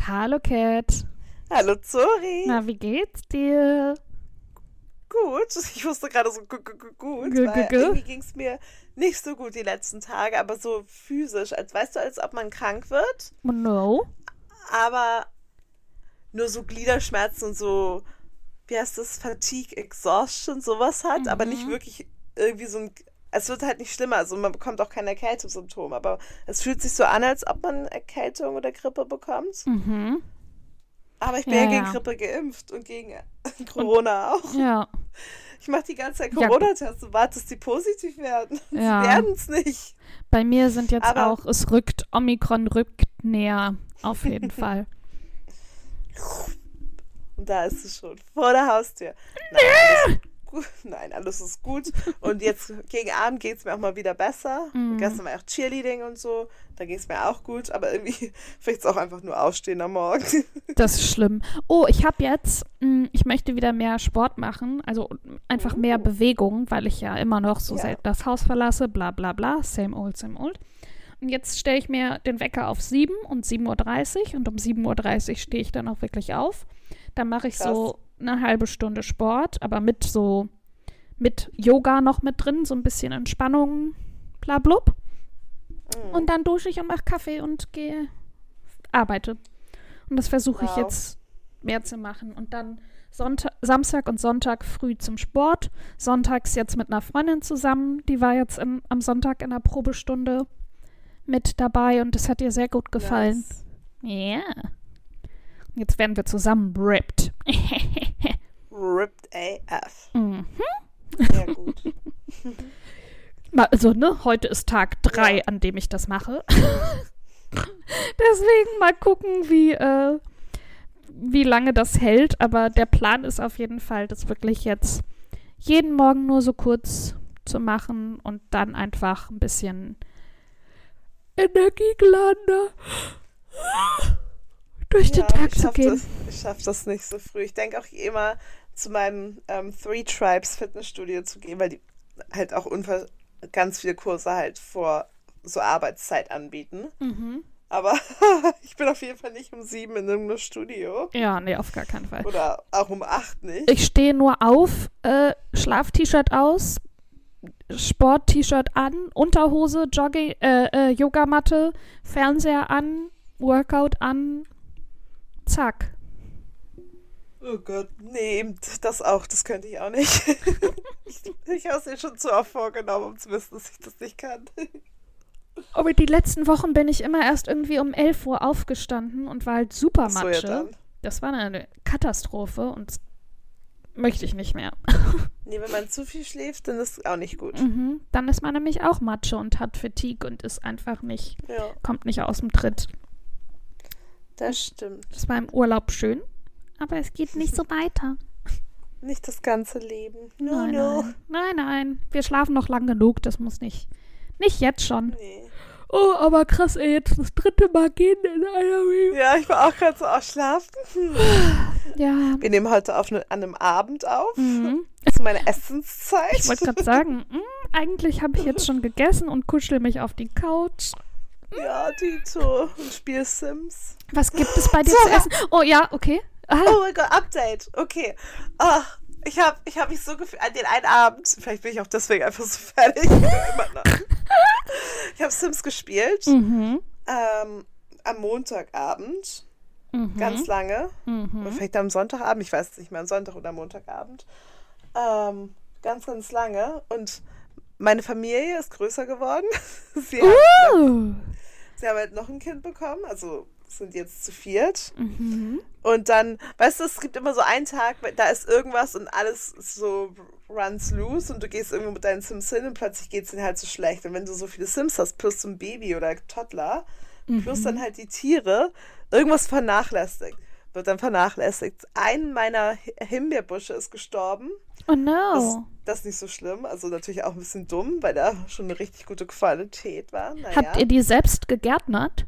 Hallo Cat. Hallo Zori. Na, wie geht's dir? Gut. Ich wusste gerade so gu- gu- gu- gut, Gu- weil irgendwie ging es mir nicht so gut die letzten Tage, aber so physisch, als weißt du, als ob man krank wird, Oh no. aber nur so Gliederschmerzen und so, wie heißt das, Fatigue, Exhaustion, sowas hat, aber nicht wirklich irgendwie so ein, es wird halt nicht schlimmer, also man bekommt auch keine Erkältungssymptome, aber es fühlt sich so an, als ob man Erkältung oder Grippe bekommt. Mhm. Aber ich bin Ja, ja, gegen ja. Grippe geimpft und gegen Corona auch. Ja. Ich mache die ganze Zeit. Corona-Tests und warte, dass die positiv werden. Ja. Sie werden es nicht. Bei mir sind jetzt Aber- auch, es rückt, Omikron rückt näher. Auf jeden Fall. Und da ist es schon vor der Haustür. Nein, alles. Nein, alles ist gut. Und jetzt gegen Abend geht es mir auch mal wieder besser. Mhm. Gestern war auch Cheerleading und so. Da ging es mir auch gut. Aber irgendwie vielleicht auch einfach nur ausstehen am Morgen. Das ist schlimm. Oh, ich habe jetzt, mh, ich möchte wieder mehr Sport machen, also einfach mehr Oh. Bewegung, weil ich ja immer noch so Ja. selten das Haus verlasse, bla bla bla, same old, same old. Und jetzt stelle ich mir den Wecker auf 7 und 7.30 Uhr und um 7.30 Uhr stehe ich dann auch wirklich auf. Dann mache ich so eine halbe Stunde Sport, aber mit so, mit Yoga noch mit drin, so ein bisschen Entspannung, bla blub. Mhm. Und dann dusche ich und mache Kaffee und gehe, arbeite. Und das versuche ich Wow. jetzt mehr zu machen. Und dann Sonntag, Samstag und Sonntag früh zum Sport. Sonntags jetzt mit einer Freundin zusammen. Die war jetzt im, am Sonntag in der Probestunde mit dabei und das hat ihr sehr gut gefallen. Ja. Jetzt werden wir zusammen ripped. Ripped AF. mhm. Sehr gut. Also, ne, heute ist Tag drei, Ja. an dem ich das mache. Deswegen mal gucken, wie, äh, wie lange das hält. Aber der Plan ist auf jeden Fall, das wirklich jetzt jeden Morgen nur so kurz zu machen und dann einfach ein bisschen Energiegeladener durch den Ja, Tag ich zu schaff gehen. Das, ich schaffe das nicht so früh. Ich denke auch immer zu meinem ähm, Three Tribes Fitnessstudio zu gehen, weil die halt auch ganz viele Kurse halt vor so Arbeitszeit anbieten. Mhm. Aber ich bin auf jeden Fall nicht um sieben in irgendeinem Studio. Ja, nee, auf gar keinen Fall. Oder auch um acht nicht. Ich stehe nur auf, äh, Schlaf-T-Shirt aus, Sport-T-Shirt an, Unterhose, Jogging, äh, äh, Yogamatte, Fernseher an, Workout an, zack. Oh Gott, eben das auch, das könnte ich auch nicht. ich ich habe es mir schon zu oft vorgenommen, um zu wissen, dass ich das nicht kann. Aber die letzten Wochen bin ich immer erst irgendwie um 11 Uhr aufgestanden und war halt super So ja Matsche. dann. das war eine Katastrophe und möchte ich nicht mehr. Nee, wenn man zu viel schläft, dann ist es auch nicht gut. Mhm. Dann ist man nämlich auch Matsche und hat Fatigue und ist einfach nicht, Ja, kommt nicht aus dem Tritt. Das stimmt. Das war im Urlaub schön, aber es geht nicht so weiter. Nicht das ganze Leben. No, nein, no. nein, nein, nein. Wir schlafen noch lang genug, das muss nicht. Nicht jetzt schon. Nee. Oh, aber krass, ey, jetzt das dritte Mal gehen in einer Week. Ja, ich war auch gerade so ausschlafen. Ja. Wir nehmen heute auf ne, an einem Abend auf. Mhm. Das ist meine Essenszeit. Ich wollte gerade sagen, mm, eigentlich habe ich jetzt schon gegessen und kuschel mich auf die Couch. Ja, Tito. Und spiel Sims. Was gibt es bei dir zu essen? Oh ja, okay. Ah, Oh mein Gott, Update. Okay. Ach, ich habe ich hab mich so gefühlt an den einen Abend. Vielleicht bin ich auch deswegen einfach so fertig. Ich habe Sims gespielt. mhm. Ähm, am Montagabend. Mhm. Ganz lange. Oder Mhm. vielleicht am Sonntagabend. Ich weiß es nicht mehr. Am Sonntag oder am Montagabend. Ähm, ganz, ganz lange. Und meine Familie ist größer geworden. Sie, haben, Uh. Sie haben halt noch ein Kind bekommen. Also sind jetzt zu viert. Mhm. Und dann, weißt du, es gibt immer so einen Tag, da ist irgendwas und alles so runs loose und du gehst irgendwo mit deinen Sims hin und plötzlich geht es ihnen halt so schlecht. Und wenn du so viele Sims hast, plus so ein Baby oder Toddler, plus dann halt die Tiere, irgendwas vernachlässigt, wird dann vernachlässigt. Ein meiner Hi- Himbeerbusche ist gestorben. Oh Das, no. das ist nicht so schlimm. Also natürlich auch ein bisschen dumm, weil da schon eine richtig gute Qualität war. Naja. Habt ihr die selbst gegärtnert?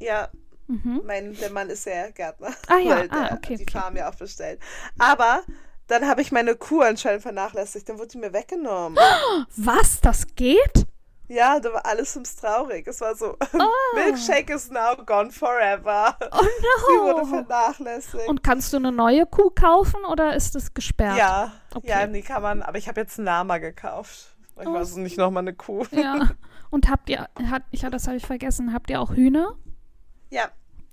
Ja, Mhm. mein, der Mann ist ja Gärtner. Ah ja, weil ah, der okay, die okay. Farm ja auch bestellt. Aber dann habe ich meine Kuh anscheinend vernachlässigt. Dann wurde die mir weggenommen. Was? Das geht? Ja, da war alles Sims traurig. Es war so, Milkshake is now gone forever. Oh Sie wurde no. vernachlässigt. Und kannst du eine neue Kuh kaufen oder ist es gesperrt? ja, Okay. ja, nee, kann man. Aber ich habe jetzt einen Lama gekauft. Ich Oh. weiß nicht nochmal eine Kuh. Ja. Und habt ihr, hat, ich, das habe ich vergessen, habt ihr auch Hühner? Ja,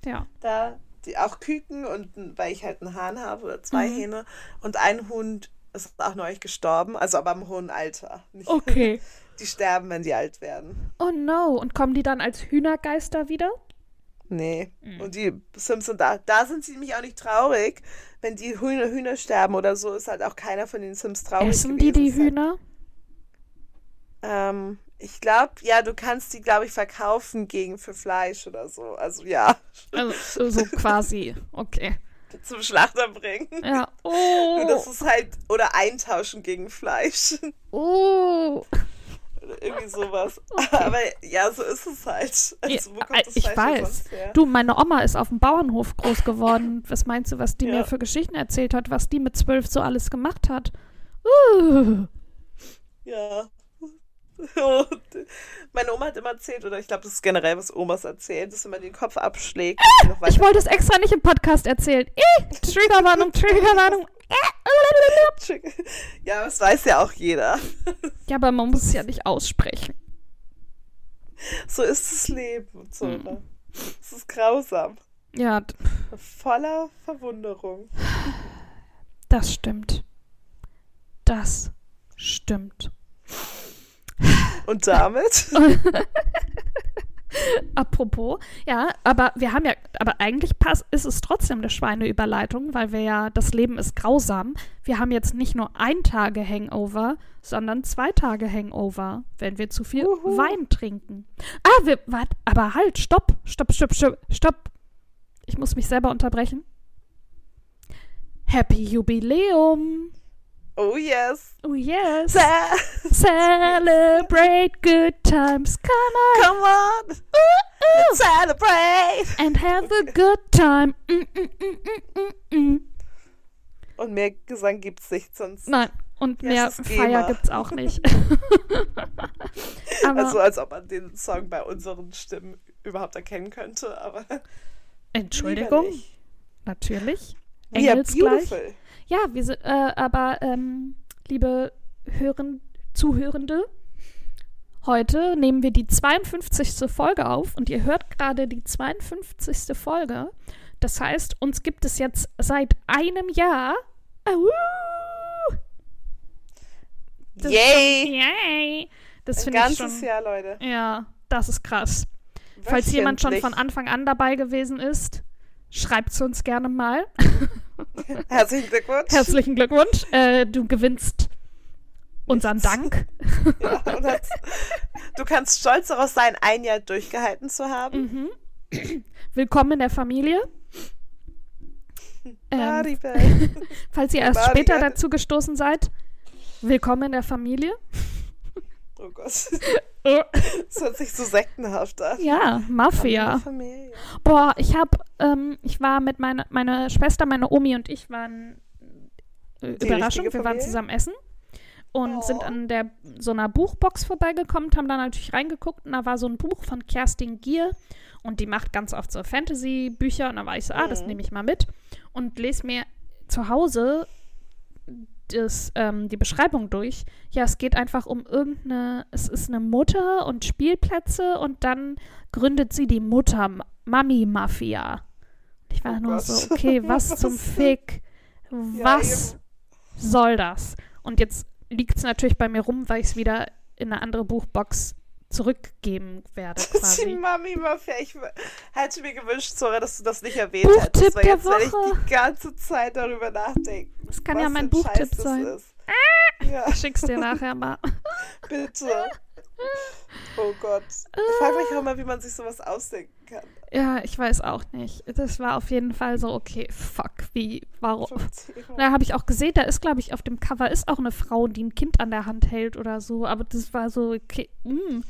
Ja. da die auch Küken und weil ich halt einen Hahn habe oder zwei Mhm. Hähne und ein Hund ist auch neulich gestorben, also aber im hohen Alter. Nicht, Okay. Die sterben, wenn die alt werden. Oh no. Und kommen die dann als Hühnergeister wieder? Nee. Mhm. Und die Sims sind da. Da sind sie nämlich auch nicht traurig. Wenn die Hühner, Hühner sterben oder so, ist halt auch keiner von den Sims traurig. Essen die die Hühner? Ähm, ich glaube, ja, du kannst die, glaube ich, verkaufen gegen für Fleisch oder so. Also ja, Also, so quasi. Okay. zum Schlachter bringen. Ja. Und Oh. das ist halt, oder eintauschen gegen Fleisch. Oh. Irgendwie sowas. Aber ja, so ist es halt. Also, das ich denn weiß. Du, meine Oma ist auf dem Bauernhof groß geworden. Was meinst du, was die Ja. mir für Geschichten erzählt hat, was die mit zwölf so alles gemacht hat? Uh. Ja. Meine Oma hat immer erzählt, oder ich glaube, das ist generell, was Omas erzählen, dass man den Kopf abschlägt. noch Ich wollte es extra nicht im Podcast erzählen. Eh, Triggerwarnung, Triggerwarnung. Ja, das weiß ja auch jeder. Ja, aber man muss es ja nicht aussprechen. So ist das Leben, Zora. Mhm. Es ist grausam. Ja, Voller Verwunderung. das stimmt. Das stimmt. Und damit? Apropos, ja, aber wir haben ja, aber eigentlich passt, ist es trotzdem eine Schweineüberleitung, weil wir ja, das Leben ist grausam. Wir haben jetzt nicht nur ein Tage Hangover, sondern zwei Tage Hangover, wenn wir zu viel Uhu. Wein trinken. Ah, wir, wart, aber halt, stopp, stopp, stopp, stopp, stopp. Ich muss mich selber unterbrechen. Happy Jubiläum. Oh yes. Oh yes. Sa- Celebrate good times. Come on. Come on. Let's celebrate. and have a good time. Mm, mm, mm, mm, mm, mm. Und mehr Gesang gibt's nicht, sonst. Nein, und Ja, mehr Feier gibt's auch nicht. Also als ob man den Song bei unseren Stimmen überhaupt erkennen könnte, aber Entschuldigung, natürlich. Engelsgleich. beautiful. Ja, wir sind, äh, aber ähm, liebe Hören, Zuhörende, heute nehmen wir die 52. Folge auf und ihr hört gerade die 52. Folge. Das heißt, uns gibt es jetzt seit einem Jahr. Au! Das ist Yay. Schon, yay! Das finde ich ganzes schon. Jahr, Leute. Ja, das ist krass. Falls jemand schon von. Anfang an dabei gewesen ist, schreibt es uns gerne mal. Herzlichen Glückwunsch. Herzlichen Glückwunsch. Äh, du gewinnst unseren. Dank. Ja, das, du kannst stolz darauf sein, ein Jahr durchgehalten zu haben. Mhm. Willkommen in der Familie. Ähm, falls ihr erst Maribel. später dazu gestoßen seid, willkommen in der Familie. Oh Gott. Äh, Das hört sich so sektenhaft an. ja, Mafia. Boah, ich hab, ähm, ich war mit meiner, meine Schwester, meine Omi und ich waren äh, Überraschung, wir waren zusammen essen und Oh. sind an der so einer Buchbox vorbeigekommen, haben da natürlich reingeguckt und da war so ein Buch von Kerstin Gier und die macht ganz oft so Fantasy-Bücher und da war ich so, ah, das Mhm. nehme ich mal mit und lese mir zu Hause das, ähm, die Beschreibung durch. Ja, es geht einfach um irgendeine, es ist eine Mutter und Spielplätze und dann gründet sie die Mutter Mami Mafia. Ich war Oh nur Gott. so, okay, was zum? Fick? Was eben. soll das? Und jetzt liegt es natürlich bei mir rum, weil ich es wieder in eine andere Buchbox zurückgeben werde, Die quasi. Mami Mafia. Ich hätte mir gewünscht, Zora, dass du das nicht erwähnt Buchtipp hättest. Weil jetzt werde ich die ganze Zeit darüber nachdenken. Das kann was ja mein Buchtipp Scheiß sein. Ist. Ja, Ich schick's dir nachher mal. bitte. Oh Gott. Ich frage mich auch immer, wie man sich sowas ausdenken kann. Ja, ich weiß auch nicht. Das war auf jeden Fall so, okay, fuck, wie, warum? Da habe ich auch gesehen, da ist, glaube ich, auf dem Cover ist auch eine Frau, die ein Kind an der Hand hält oder so. Aber das war so, okay, mm,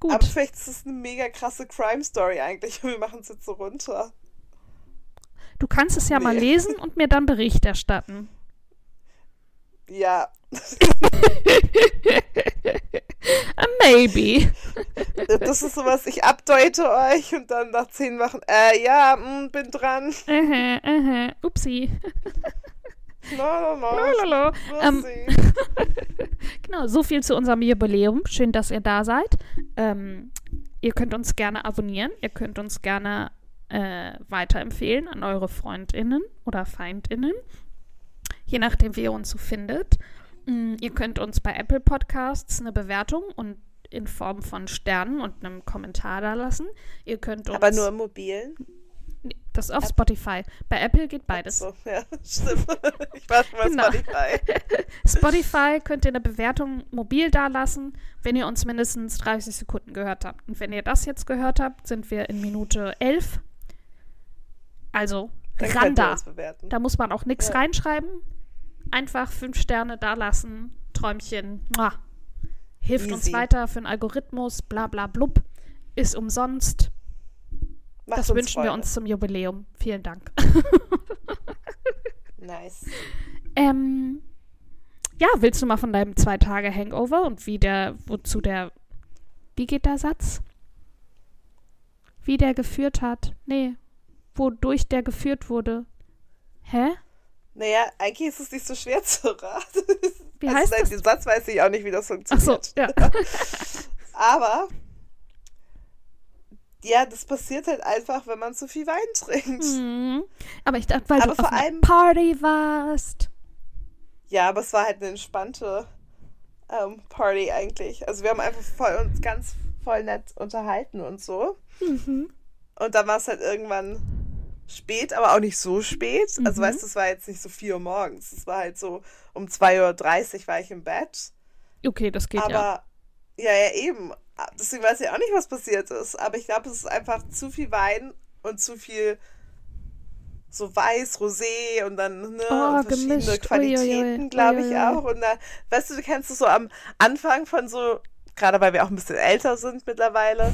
gut. Aber vielleicht ist es eine mega krasse Crime-Story eigentlich. Wir machen es jetzt so runter. Du kannst es ja mal Nee. lesen und mir dann Bericht erstatten. Ja. Maybe. Das ist sowas, ich abdeute euch und dann nach zehn Wochen, äh, ja, mh, bin dran. Aha, aha. Upsi. No, no, no. Ähm. Genau, so viel zu unserem Jubiläum. Schön, dass ihr da seid. Ähm, ihr könnt uns gerne abonnieren. Ihr könnt uns gerne äh, weiterempfehlen an eure FreundInnen oder FeindInnen. Je nachdem, wie ihr uns so findet. Mm, ihr könnt uns bei Apple Podcasts eine Bewertung und in Form von Sternen und einem Kommentar da lassen. Ihr könnt uns. Aber nur im Mobilen. Das ist auf Spotify. Bei Apple geht beides. So, ja, stimmt. Ich war schon mal Genau. Spotify. Spotify könnt ihr eine Bewertung mobil dalassen, wenn ihr uns mindestens 30 Sekunden gehört habt. Und wenn ihr das jetzt gehört habt, sind wir in Minute 11. Also, Dann ran könnt ihr da. uns muss man auch nichts Ja. reinschreiben. Einfach fünf Sterne dalassen. Träumchen. Mua. Hilft uns Easy. weiter für den Algorithmus. Bla bla blub. Ist umsonst. Macht das uns wünschen wir Freude. uns zum Jubiläum. Vielen Dank. Nice. Ähm, ja, willst du mal von deinem zwei Tage Hangover und wie der, wozu der, wie geht der Satz? Wie der geführt hat? Nee, wodurch der geführt wurde. Hä? Naja, eigentlich ist es nicht so schwer zu raten. Wie also, heißt nein, das? Den Satz weiß ich auch nicht, wie das Ach so, funktioniert. ja. Aber ja, das passiert halt einfach, wenn man zu viel Wein trinkt. Mhm. Aber ich dachte, weil Aber du auf einer Party warst. Ja, aber es war halt eine entspannte ähm, Party eigentlich. Also wir haben einfach voll uns ganz voll nett unterhalten und so. Mhm. Und dann war es halt irgendwann spät, aber auch nicht so spät. Also Mhm. weißt du, es war jetzt nicht so 4 Uhr morgens. Es war halt so um 2.30 Uhr war ich im Bett. Okay, das geht aber ja. ja. ja, eben. Deswegen weiß ich auch nicht, was passiert ist. Aber ich glaube, es ist einfach zu viel Wein und zu viel so weiß, Rosé und dann ne, Oh, und verschiedene gemischt. Qualitäten, glaube ich auch. Und da, weißt du, du kennst es so am Anfang von so, gerade weil wir auch ein bisschen älter sind mittlerweile,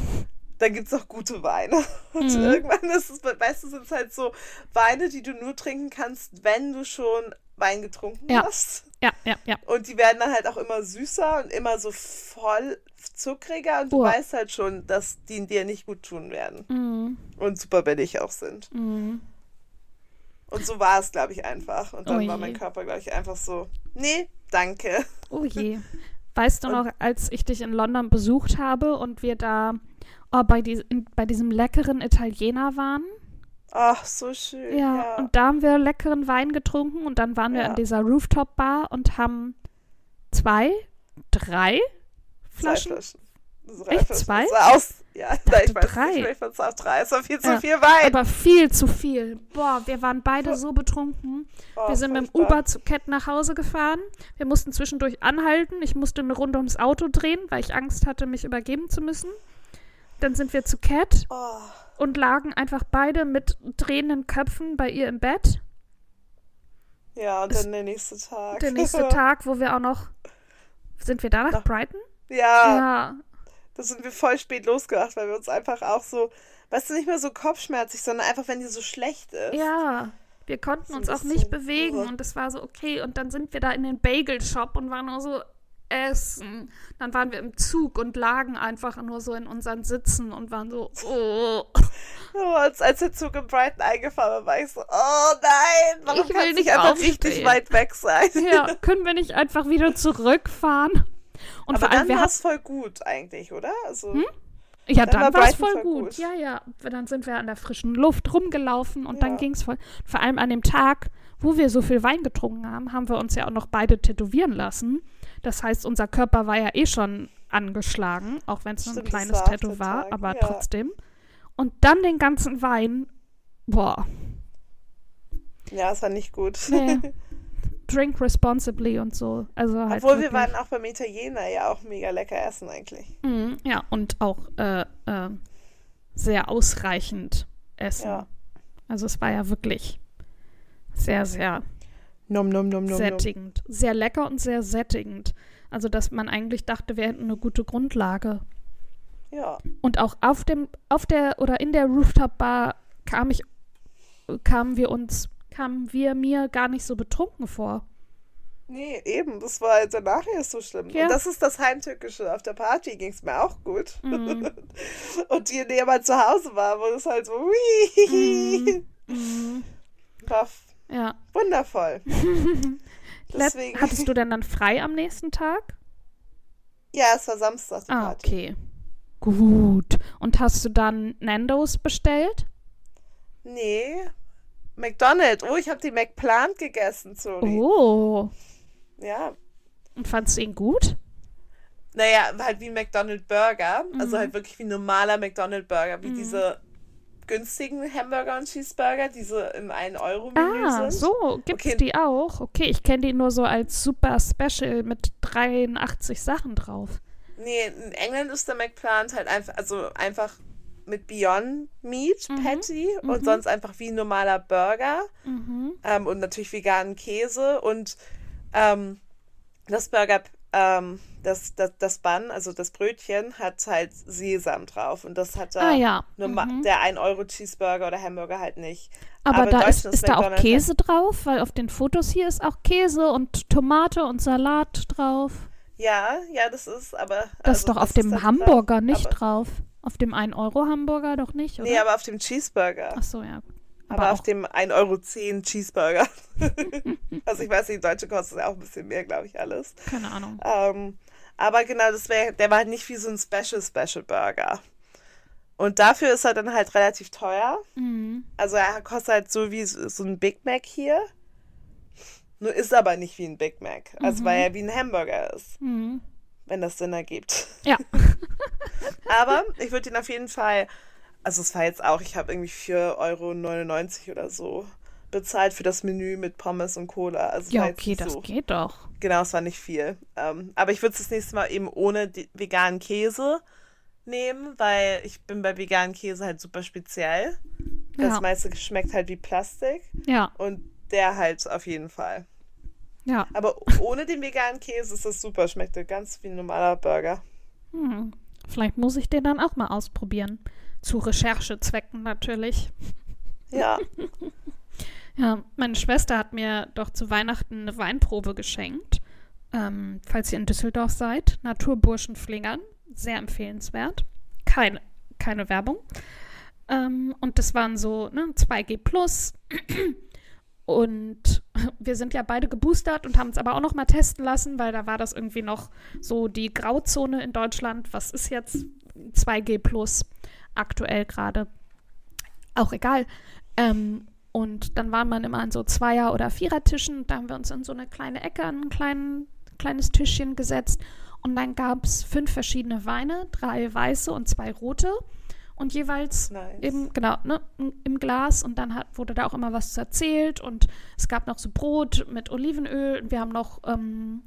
dann gibt es auch gute Weine. Und Mhm. irgendwann ist es, weißt du, sind es halt so Weine, die du nur trinken kannst, wenn du schon Wein getrunken Ja. hast. Ja, ja, ja. Und die werden dann halt auch immer süßer und immer so voll zuckriger und du Oh. weißt halt schon, dass die dir nicht gut tun werden Mhm. und super billig auch sind. Mhm. Und so war es, glaube ich, einfach. Und dann Oh war mein Körper, glaube ich, einfach so, nee, danke. Oh je. Weißt du Und- noch, als ich dich in London besucht habe und wir da oh, bei, dies, in, bei diesem leckeren Italiener waren? Ach, so schön. Ja, Ja, und da haben wir leckeren Wein getrunken und dann waren wir Ja. in dieser Rooftop-Bar und haben zwei, drei Zwei Flaschen. Flaschen. Das Echt, Flaschen. zwei? Das aus, ja, nein, ich weiß drei. nicht, vielleicht waren es auch drei. Es war viel zu Ja, viel Wein. Aber viel zu viel. Boah, wir waren beide so betrunken. Oh, Wir sind mit dem. Uber zu Cat nach Hause gefahren. Wir mussten zwischendurch anhalten. Ich musste eine Runde ums Auto drehen, weil ich Angst hatte, mich übergeben zu müssen. Dann sind wir zu Cat Oh, und lagen einfach beide mit drehenden Köpfen bei ihr im Bett. ja, und Es- dann der nächste Tag. Der nächste Tag, wo wir auch noch. Sind wir da nach Nach- Brighton? Ja, Ja. da sind wir voll spät losgedacht, weil wir uns einfach auch so, weißt du, nicht mehr so kopfschmerzig, sondern einfach, wenn dir so schlecht ist. Ja. Wir konnten uns auch nicht bewegen uh. und es war so okay. Und dann sind wir da in den Bagel Shop und waren nur so essen. Dann waren wir im Zug und lagen einfach nur so in unseren Sitzen und waren so, oh. Oh, als, als der Zug in Brighton eingefahren war, war ich so, oh nein, warum Ich will nicht einfach aufstehen. richtig weit weg sein? Ja, können wir nicht einfach wieder zurückfahren? Und Aber vor allem, dann war es voll gut eigentlich, oder? Also, Ja, Dann dann, war es voll voll gut. gut. Ja, ja. Dann sind wir an der frischen Luft rumgelaufen und dann Ja. ging es voll. Vor allem an dem Tag, wo wir so viel Wein getrunken haben, haben wir uns ja auch noch beide tätowieren lassen. Das heißt, unser Körper war ja eh schon angeschlagen, auch wenn es nur ein kleines Tattoo war, aber ja. trotzdem. Und dann den ganzen Wein. Boah. ja, es war nicht gut. Nee. Drink responsibly und so. Also halt Obwohl wir wirklich. waren auch beim Italiener ja auch mega lecker essen eigentlich. Mhm, ja, und auch äh, äh, sehr ausreichend essen. Ja. Also es war ja wirklich sehr, sehr Num, num, num, num. sättigend. Sehr lecker und sehr sättigend. Also dass man eigentlich dachte, wir hätten eine gute Grundlage. Ja. Und auch auf dem, auf der oder in der Rooftop-Bar kam ich, kamen wir uns, kamen wir mir gar nicht so betrunken vor. Nee, eben, das war halt danach erst so schlimm. Ja. Und das ist das Heimtückische. Auf der Party ging es mir auch gut. Mhm. Und die jemand zu Hause war, wo es halt so, war f- Ja. wundervoll. Deswegen, Hattest du denn dann frei am nächsten Tag? ja, es war Samstag die Ah, Party. okay. Gut. Und hast du dann Nando's bestellt? Nee, McDonald's. Oh, ich habe die McPlant gegessen, sorry. Oh. Ja, Und fandst du ihn gut? naja, halt wie ein McDonald's Burger. Also Mhm. halt wirklich wie ein normaler McDonald's Burger. Wie Mhm. diese günstigen Hamburger und Cheeseburger, diese im 1-Euro-Menü Ah, sind. so, gibt's Okay. die auch? Okay, ich kenne die nur so als super Special mit 83 Sachen drauf. Nee, in England ist der McPlant halt einfach, also einfach mit Beyond Meat Mhm. Patty und Mhm. sonst einfach wie ein normaler Burger Mhm. ähm, und natürlich veganen Käse und ähm, das Burger, ähm, das, das, das Bun, also das Brötchen, hat halt Sesam drauf und das hat da Ah ja. Mhm. der 1-Euro-Cheeseburger oder Hamburger halt nicht. Aber, aber da ist, ist da auch Käse drauf, weil auf den Fotos hier ist auch Käse und Tomate und Salat drauf. Ja, ja, das ist aber. Das also ist doch auf dem da Hamburger drauf, nicht drauf. Auf dem 1-Euro-Hamburger doch nicht, oder? Nee, aber auf dem Cheeseburger. Ach so, ja. Aber, Aber auf dem 1,10 Euro Cheeseburger. also ich weiß nicht, die deutsche kostet ja auch ein bisschen mehr, glaube ich, alles. keine Ahnung. Ähm, aber genau, das wär, der war halt nicht wie so ein Special Special Burger. Und dafür ist er dann halt relativ teuer. Mhm. Also er kostet halt so wie so ein Big Mac hier. Nur ist aber nicht wie ein Big Mac. Also Mhm. weil er wie ein Hamburger ist, Mhm. wenn das Sinn ergibt. Ja. Aber ich würde ihn auf jeden Fall, also es war jetzt auch, ich habe irgendwie 4,99 Euro oder so bezahlt für das Menü mit Pommes und Cola. Also Ja, okay, das so. geht doch. Genau, es war nicht viel. Ähm, aber ich würde es das nächste Mal eben ohne veganen Käse nehmen, weil ich bin bei veganen Käse halt super speziell. Das Ja. meiste schmeckt halt wie Plastik Ja, und der halt auf jeden Fall. ja. Aber ohne den veganen Käse ist das super, schmeckt ganz wie ein normaler Burger. Hm. Vielleicht muss ich den dann auch mal ausprobieren. Zu Recherchezwecken natürlich. Ja. Ja, meine Schwester hat mir doch zu Weihnachten eine Weinprobe geschenkt. Ähm, falls ihr in Düsseldorf seid, Naturburschenflingern. Sehr empfehlenswert. Keine, keine Werbung. Ähm, und das waren so ne, 2G Plus. Und wir sind ja beide geboostert und haben es aber auch noch mal testen lassen, weil da war das irgendwie noch so die Grauzone in Deutschland. Was ist jetzt 2G Plus aktuell gerade? Auch egal. Ähm, und dann war man immer an so Zweier- oder Vierertischen. Da haben wir uns in so eine kleine Ecke an ein kleinen, kleines Tischchen gesetzt. Und dann gab es fünf verschiedene Weine, drei weiße und zwei rote. Und jeweils Nice. eben, genau, ne, im Glas. Und dann hat, wurde da auch immer was erzählt. Und es gab noch so Brot mit Olivenöl. Und wir haben noch ähm,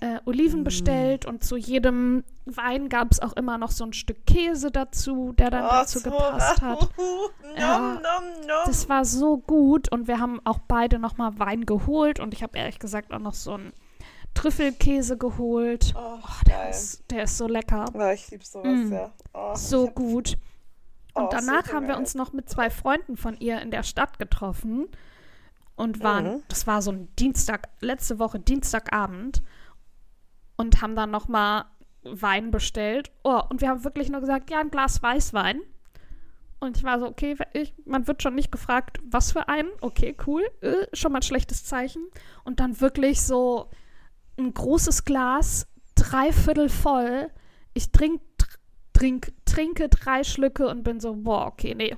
äh, äh, Oliven Mm. bestellt. Und zu jedem Wein gab es auch immer noch so ein Stück Käse dazu, der dann Oh, dazu so gepasst hat. nom, Ja. nom, nom. Das war so gut und wir haben auch beide nochmal Wein geholt und ich habe ehrlich gesagt auch noch so einen Trüffelkäse geholt. Oh, Der ist, der ist so lecker, Oh, ich liebe sowas, Mm. ja. Oh, so gut. oh, Und danach so haben wir uns noch mit zwei Freunden von ihr in der Stadt getroffen und waren, Mhm. das war so ein Dienstag, letzte Woche Dienstagabend und haben dann nochmal Wein bestellt. Oh, und wir haben wirklich nur gesagt, ja, ein Glas Weißwein. Und ich war so, okay, ich, man wird schon nicht gefragt, was für einen. Okay, cool. Äh, schon mal ein schlechtes Zeichen. Und dann wirklich so ein großes Glas, dreiviertel voll. Ich trink, tr- trink, trinke drei Schlücke und bin so, boah, okay, nee.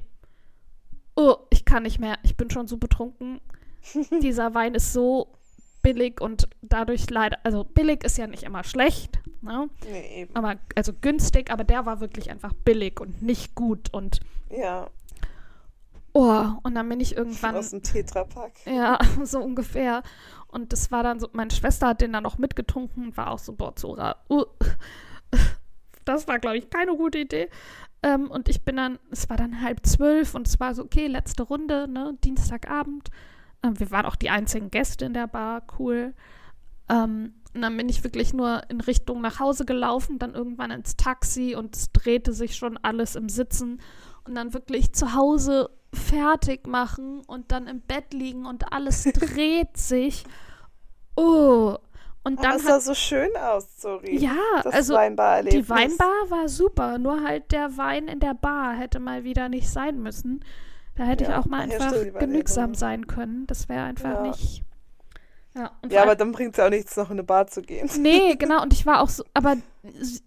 Oh, ich kann nicht mehr. Ich bin schon so betrunken. Dieser Wein ist so billig und dadurch leider, also billig ist ja nicht immer schlecht, ne? Nee, eben. aber also günstig, aber der war wirklich einfach billig und nicht gut und Ja, oh, und dann bin ich irgendwann aus dem Tetrapack. ja, so ungefähr. Und das war dann so, meine Schwester hat den dann noch mitgetrunken und war auch so, boah, Zora, uh, das war, glaube ich, keine gute Idee. Ähm, und ich bin dann, es war dann halb zwölf und es war so, okay, letzte Runde, ne, Dienstagabend. Ähm, wir waren auch die einzigen Gäste in der Bar, cool. Ähm, und dann bin ich wirklich nur in Richtung nach Hause gelaufen, dann irgendwann ins Taxi und es drehte sich schon alles im Sitzen. Und dann wirklich zu Hause fertig machen und dann im Bett liegen und alles dreht sich. Oh. Und dann Aber es sah so schön aus, sorry. Ja, das also die Weinbar war super, nur halt der Wein in der Bar hätte mal wieder nicht sein müssen. Da hätte Ja, ich auch mal ja, einfach waren genügsam sein können. Das wäre einfach Ja. nicht. Ja, und Ja, aber dann bringt es ja auch nichts, noch in eine Bar zu gehen. Nee, genau, und ich war auch so, aber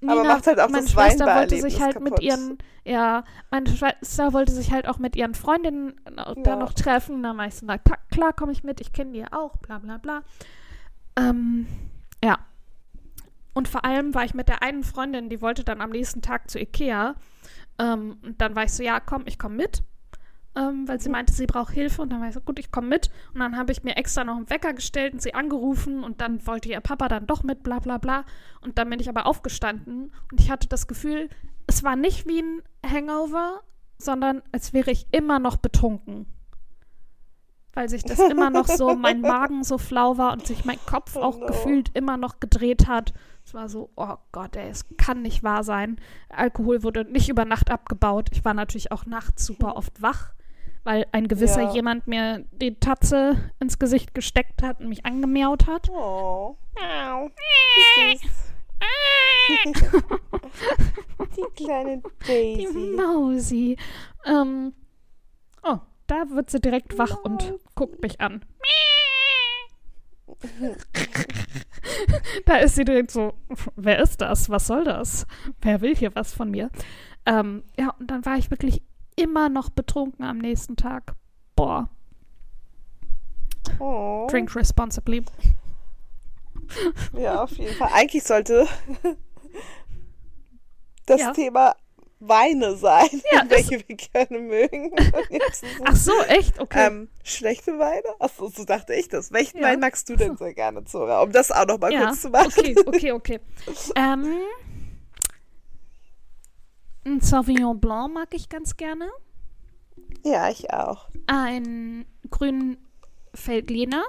Nina, macht halt auch meine das Schwester wollte sich halt mit kaputt. ihren, ja, meine Schwester wollte sich halt auch mit ihren Freundinnen da Ja. noch treffen. Dann war ich so, na klar, komme ich mit, ich kenne die ja auch, bla bla bla. Ähm, ja. Und vor allem war ich mit der einen Freundin, die wollte dann am nächsten Tag zu Ikea. Ähm, und dann war ich so, ja, komm, ich komme mit. Ähm, weil sie meinte, sie braucht Hilfe. Und dann war ich so, gut, ich komme mit. Und dann habe ich mir extra noch einen Wecker gestellt und sie angerufen. Und dann wollte ihr Papa dann doch mit, bla bla bla. Und dann bin ich aber aufgestanden. Und ich hatte das Gefühl, es war nicht wie ein Hangover, sondern als wäre ich immer noch betrunken. Weil sich das immer noch so, mein Magen so flau war und sich mein Kopf Oh auch no. gefühlt immer noch gedreht hat. Es war so, oh Gott, ey, es kann nicht wahr sein. Alkohol wurde nicht über Nacht abgebaut. Ich war natürlich auch nachts super oft wach, weil ein gewisser Ja. jemand mir die Tatze ins Gesicht gesteckt hat und mich angemiaut hat. Oh. Die kleine Die Daisy. Mausi. Ähm, oh, da wird sie direkt wach und Mausi. guckt mich an. da ist sie direkt so, wer ist das? Was soll das? Wer will hier was von mir? Ähm, ja, und dann war ich wirklich immer noch betrunken am nächsten Tag. Boah, Oh. drink responsibly. Ja, auf jeden Fall. Eigentlich sollte das Ja. Thema Weine sein, Ja, welche wir gerne mögen. Ach so, echt? Okay. ähm, schlechte Weine? Achso, so dachte ich das. Welchen Ja. Wein magst du denn sehr gerne, Zora? Um das auch noch mal kurz zu machen. okay, okay, okay. ähm, ein Sauvignon Blanc mag ich ganz gerne. Ja, ich auch. Ein grünen Feldliner.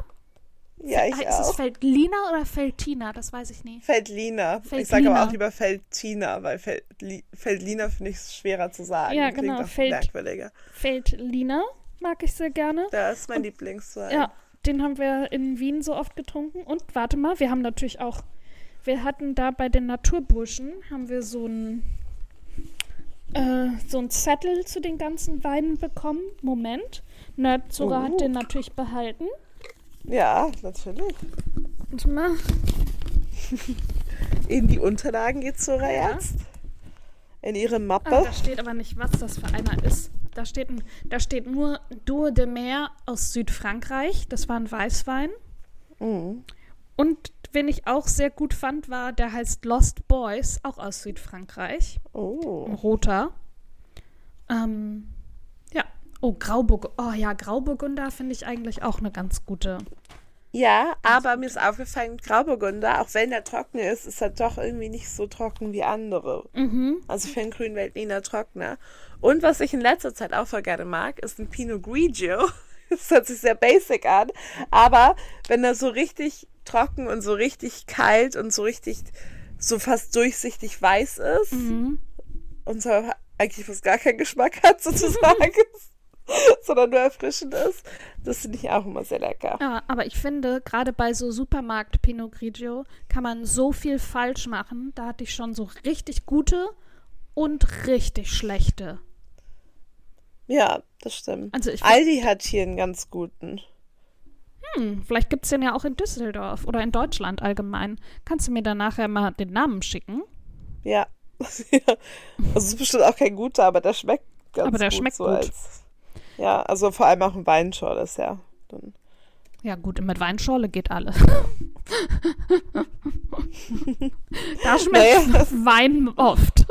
Ja, ich heißt es auch. Feldliner oder Feldtina? Das weiß ich nie. Feldliner. Ich sage aber auch lieber Feldtina, weil Feldli Feldliner finde ich schwerer zu sagen. Ja, Klingt genau, auch Feld- merkwürdiger. Feldliner mag ich sehr gerne. Das ist mein Lieblingswein. Ja, den haben wir in Wien so oft getrunken. Und warte mal, wir haben natürlich auch, wir hatten da bei den Naturburschen, haben wir so ein, äh, so ein Zettel zu den ganzen Weinen bekommen. Moment. Nerdzora Oh. hat den natürlich behalten. Ja, natürlich. Warte mal. In die Unterlagen geht Zora Ja. jetzt. In ihre Ah, Mappe. da steht aber nicht, was das für einer ist. Da steht, da steht nur Dour de Mer aus Südfrankreich. Das war ein Weißwein. Mhm. Und wen ich auch sehr gut fand, war, der heißt Lost Boys, auch aus Südfrankreich. Ein Oh. roter. Ähm, ja. Oh, Grauburgunder. Oh ja, Grauburgunder finde ich eigentlich auch eine ganz gute. Ja, aber mir ist aufgefallen, Grauburgunder, auch wenn der trocken ist, ist er doch irgendwie nicht so trocken wie andere. Mhm. Also für einen grünen Veltliner trockener. Und was ich in letzter Zeit auch voll gerne mag, ist ein Pinot Grigio. Das hört sich sehr basic an, aber wenn er so richtig trocken und so richtig kalt und so richtig so fast durchsichtig weiß ist Mhm. und so eigentlich fast gar keinen Geschmack hat sozusagen, sondern nur erfrischend ist, das finde ich auch immer sehr lecker. Ja, aber ich finde, gerade bei so Supermarkt Pinot Grigio kann man so viel falsch machen. Da hatte ich schon so richtig gute und richtig schlechte. Ja, das stimmt. Also ich Aldi hat hier einen ganz guten. Hm, vielleicht gibt es den ja auch in Düsseldorf oder in Deutschland allgemein. Kannst du mir dann nachher mal den Namen schicken? Ja. Also es ist bestimmt auch kein guter, aber der schmeckt ganz Aber der gut. schmeckt so gut. Als, ja, also vor allem auch ein Weinschorle ist ja. Dann, Ja, gut, mit Weinschorle geht alles. da schmeckt Naja. Wein oft.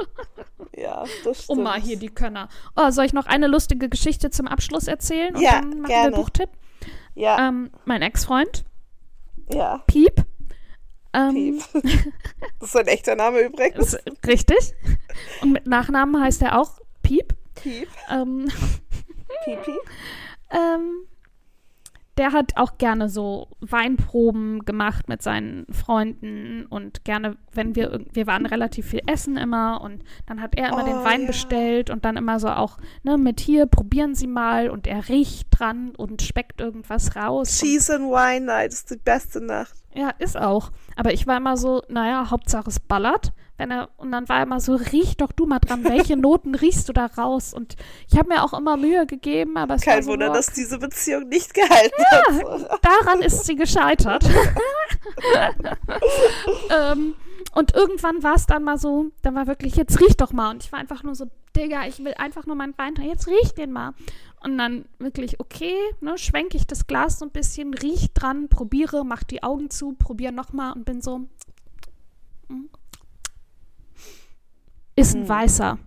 ja, das stimmt. Um mal hier die Könner. Oh, soll ich noch eine lustige Geschichte zum Abschluss erzählen? Und Ja, dann machen gerne. wir Buchtipp. Ja, Ähm, mein Ex-Freund, ja. Piep. Ähm, Piep. Das ist ein echter Name übrigens. Richtig. Und mit Nachnamen heißt er auch Piep. Piep. Ähm, Pipi. ähm, der hat auch gerne so Weinproben gemacht mit seinen Freunden und gerne, wenn wir, wir waren relativ viel essen immer und dann hat er immer den Oh, Wein ja. bestellt und dann immer so auch, ne, mit hier, probieren Sie mal und er riecht dran und speckt irgendwas raus. Cheese and Wine Night ist die beste Nacht. Ja, ist auch. Aber ich war immer so, naja, Hauptsache es ballert. Wenn er, und dann war er immer so, riech doch du mal dran, welche Noten riechst du da raus? Und ich habe mir auch immer Mühe gegeben, aber es Kein war so, Wunder, boah, dass diese Beziehung nicht gehalten hat. daran ist sie gescheitert. ähm, und irgendwann war es dann mal so, dann war wirklich, jetzt riech doch mal. Und ich war einfach nur so, Digga, ich will einfach nur meinen Wein, jetzt riech den mal. Und dann wirklich, okay, ne, schwenke ich das Glas so ein bisschen, riech dran, probiere, mach die Augen zu, probiere nochmal und bin so, mm. Ist ein Hm. weißer.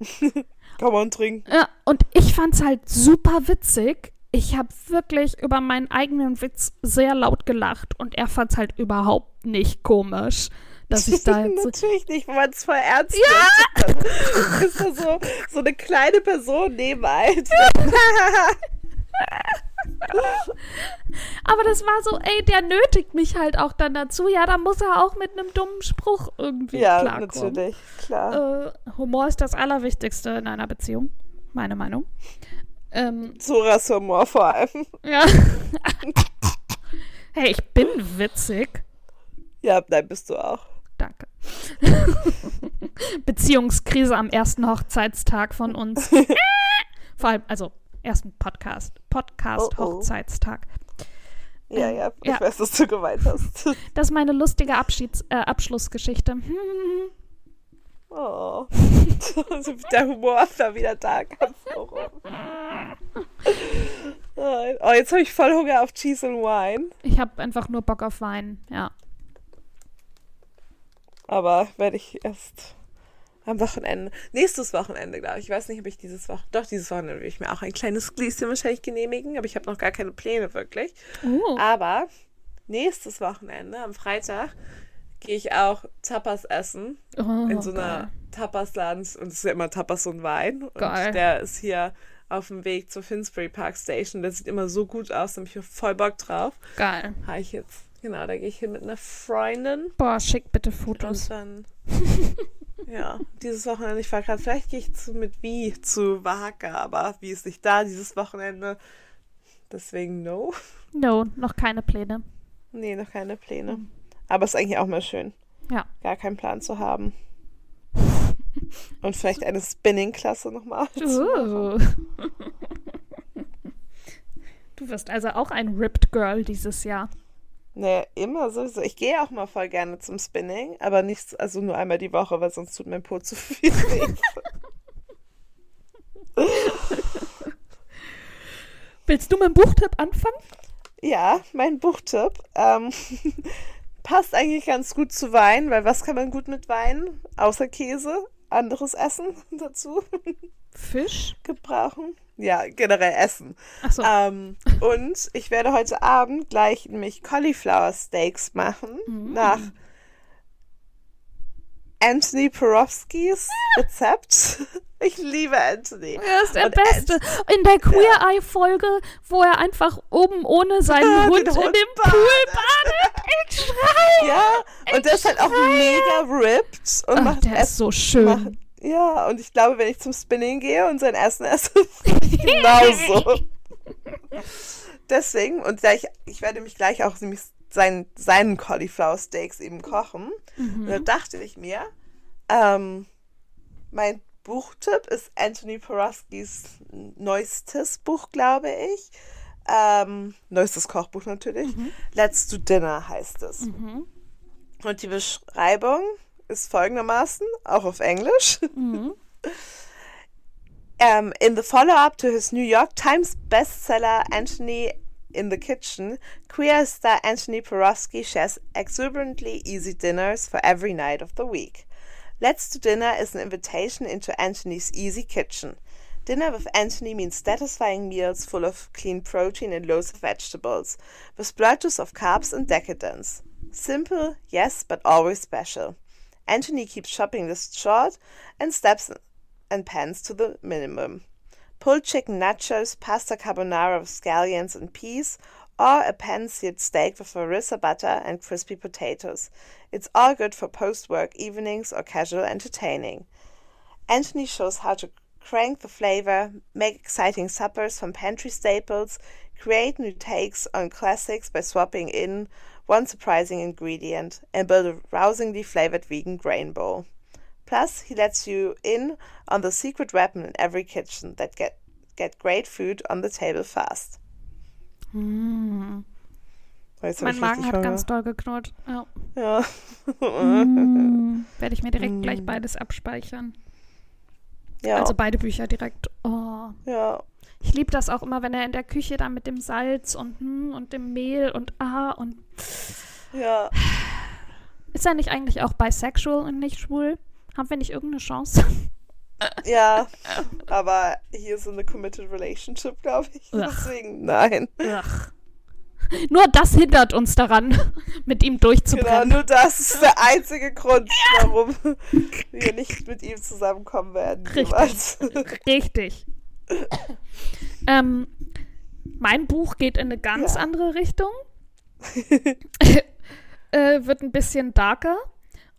Komm und trink. Ja, und ich fand's halt super witzig. Ich habe wirklich über meinen eigenen Witz sehr laut gelacht und er fand's halt überhaupt nicht komisch, dass ich da jetzt Natürlich nicht, wenn man es voll ernst ja! nimmt. Ist da so, so eine kleine Person neben einem. Aber das war so, ey, der nötigt mich halt auch dann dazu. Ja, da muss er auch mit einem dummen Spruch irgendwie ja, klarkommen. natürlich, klar. Äh, Humor ist das Allerwichtigste in einer Beziehung. Meine Meinung. Ähm, Soras Humor vor allem. ja. hey, ich bin witzig. Ja, nein, bist du auch. Danke. Beziehungskrise am ersten Hochzeitstag von uns. Vor allem, also ersten Podcast. Oh, oh. Podcast-Hochzeitstag. Ja, Ähm, ja, ich ja. weiß, was du gemeint hast. Das ist meine lustige Abschieds äh, Abschlussgeschichte. Hm. Oh. Der Humor ist da wieder da, ganz. Oh, jetzt habe ich voll Hunger auf Cheese and Wine. Ich habe einfach nur Bock auf Wein, ja. Aber werde ich erst am Wochenende, nächstes Wochenende, glaube ich. Ich weiß nicht, ob ich dieses Wochenende, doch dieses Wochenende will ich mir auch ein kleines Gläschen wahrscheinlich genehmigen, aber ich habe noch gar keine Pläne wirklich. Oh. Aber nächstes Wochenende, am Freitag, gehe ich auch Tapas essen. oh in so einer Tapasladen und es ist ja immer Tapas und Wein. Und Geil. der ist hier auf dem Weg zur Finsbury Park Station. Der sieht immer so gut aus, da habe ich voll Bock drauf. Geil. Habe ich jetzt. Genau, da gehe ich hin mit einer Freundin. Boah, schick bitte Und Fotos. dann. ja, dieses Wochenende, ich war gerade, vielleicht gehe ich zu, mit Wie zu Oaxaca, aber wie ist nicht da dieses Wochenende. Deswegen no. No, noch keine Pläne. Nee, noch keine Pläne. Aber ist eigentlich auch mal schön. Ja. Gar keinen Plan zu haben. Und vielleicht eine Spinning-Klasse nochmal. Uh. Du wirst also auch ein Ripped Girl dieses Jahr. Nee, immer sowieso. Ich gehe auch mal voll gerne zum Spinning, aber nicht, also nur einmal die Woche, weil sonst tut mein Po zu viel weh. Willst du mit dem Buchtipp anfangen? ja, mein Buchtipp. Ähm, passt eigentlich ganz gut zu Wein, weil was kann man gut mit Wein? Außer Käse, anderes Essen dazu Fisch? gebrauchen. Ja, generell Essen. Achso. Ähm, und ich werde heute Abend gleich nämlich Cauliflower Steaks machen Mm. nach Anthony Porowskis Rezept. Ich liebe Anthony. Er ist der Und Beste. In der Queer Eye Folge, wo er einfach oben ohne seinen Den Hund in Hund dem Pool badet. Ich schreie. Ja, und der ist halt auch mega ripped und Ach, macht der ist so schön. Ja, und ich glaube, wenn ich zum Spinning gehe und sein Essen esse, genauso. Deswegen, und gleich, ich werde mich gleich auch nämlich sein, seinen Cauliflower Steaks eben kochen. Und da dachte ich mir, ähm, mein Buchtipp ist Anthony Porowskis neuestes Buch, glaube ich. Ähm, neuestes Kochbuch natürlich. Let's Do Dinner heißt es. Mhm. Und die Beschreibung ist folgendermaßen, auch auf Englisch. Mhm. Um, in the follow up to his New York Times bestseller Anthony in the Kitchen, queer star Anthony Porowski shares exuberantly easy dinners for every night of the week. Let's Do Dinner is an invitation into Anthony's easy kitchen. Dinner with Anthony means satisfying meals full of clean protein and loads of vegetables, with splurges of carbs and decadence. Simple, yes, but always special. Anthony keeps shopping list short and steps and pans to the minimum. Pulled chicken nachos, pasta carbonara with scallions and peas, or a pan-seared steak with harissa butter and crispy potatoes. It's all good for post-work evenings or casual entertaining. Anthony shows how to crank the flavor, make exciting suppers from pantry staples, create new takes on classics by swapping in one surprising ingredient, and build a rousingly flavored vegan grain bowl. Plus, he lets you in on the secret weapon in every kitchen that get get great food on the table fast. Mm. Hab Mein Magen hat Hunger. ganz doll geknurrt. Ja. Ja. Mm. Werde ich mir direkt Mm. gleich beides abspeichern. ja. Also beide Bücher direkt. Oh. ja. Ich liebe das auch immer, wenn er in der Küche da mit dem Salz und hm und dem Mehl und ah und Ja. ist er nicht eigentlich auch bisexual und nicht schwul? Haben wir nicht irgendeine Chance? Ja. Aber hier ist eine committed relationship, glaube ich. Ugh. Deswegen, nein. Ugh. Nur das hindert uns daran, mit ihm Genau, durchzubrennen. nur das ist der einzige Grund, warum wir nicht mit ihm zusammenkommen werden. Richtig. Richtig. Ähm, mein Buch geht in eine ganz Ja. andere Richtung. äh, wird ein bisschen darker.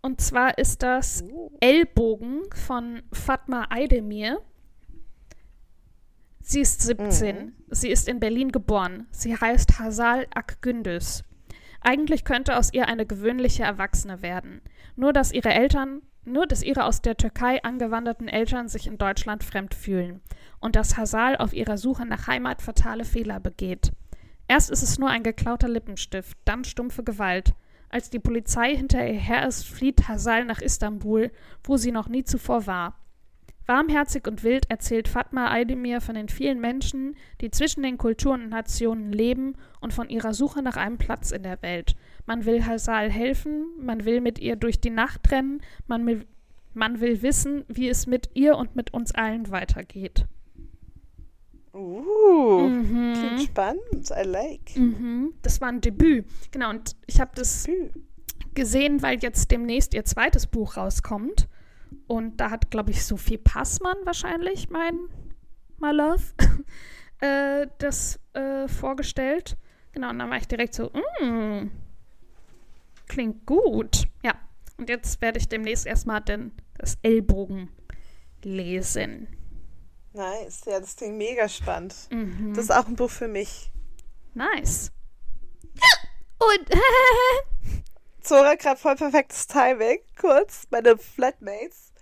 Und zwar ist das Ellbogen von Fatma Aydemir. Sie ist 17. Sie ist in Berlin geboren. Sie heißt Hasal Akgündüz. Eigentlich könnte aus ihr eine gewöhnliche Erwachsene werden. Nur dass ihre Eltern, nur dass ihre aus der Türkei angewanderten Eltern sich in Deutschland fremd fühlen und dass Hasal auf ihrer Suche nach Heimat fatale Fehler begeht. Erst ist es nur ein geklauter Lippenstift, dann stumpfe Gewalt. Als die Polizei hinter ihr her ist, flieht Hasal nach Istanbul, wo sie noch nie zuvor war. Warmherzig und wild erzählt Fatma Aydemir von den vielen Menschen, die zwischen den Kulturen und Nationen leben und von ihrer Suche nach einem Platz in der Welt. Man will Hasal helfen, man will mit ihr durch die Nacht rennen, man will, man will wissen, wie es mit ihr und mit uns allen weitergeht. Uh, Mhm. klingt spannend. I like. Mhm. Das war ein Debüt. Genau, und ich habe das Ü. gesehen, weil jetzt demnächst ihr zweites Buch rauskommt. Und da hat, glaube ich, Sophie Passmann wahrscheinlich, mein My Love, äh, das äh, vorgestellt. Genau, und dann war ich direkt so, mm, klingt gut. Ja, und jetzt werde ich demnächst erstmal den, das Ellbogen lesen. Nice. Ja, das klingt mega spannend. Mhm. Das ist auch ein Buch für mich. nice. Und Zora gerade voll perfektes Timing. Kurz, meine Flatmates,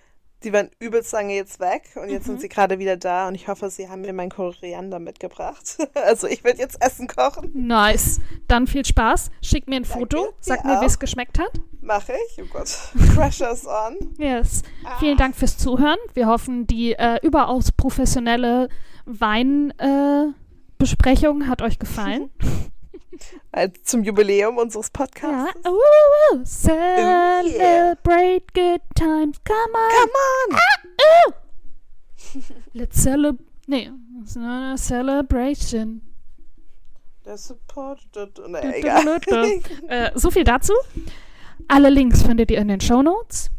die waren übelst lange jetzt weg und jetzt Mhm. sind sie gerade wieder da und ich hoffe, sie haben mir meinen Koriander mitgebracht. Also ich werde jetzt Essen kochen. nice. Dann viel Spaß. Schick mir ein Foto. Danke, Sag dir mir, wie es geschmeckt hat. Mache ich. Oh Gott. Pressure's on. Yes. Vielen Dank fürs Zuhören. Wir hoffen, die äh, überaus professionelle Weinbesprechung äh, hat euch gefallen. Also zum Jubiläum unseres ja. Podcasts. Uh, uh, uh. Celebrate good times. Come on. Come on! Uh. Let's celebrate. Nee, it's not a celebration. Der Support. Naja, egal. äh, so viel dazu. Alle Links findet ihr in den Show Notes.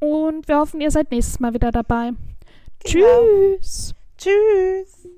Und wir hoffen, ihr seid nächstes Mal wieder dabei. Genau. Tschüss. Tschüss.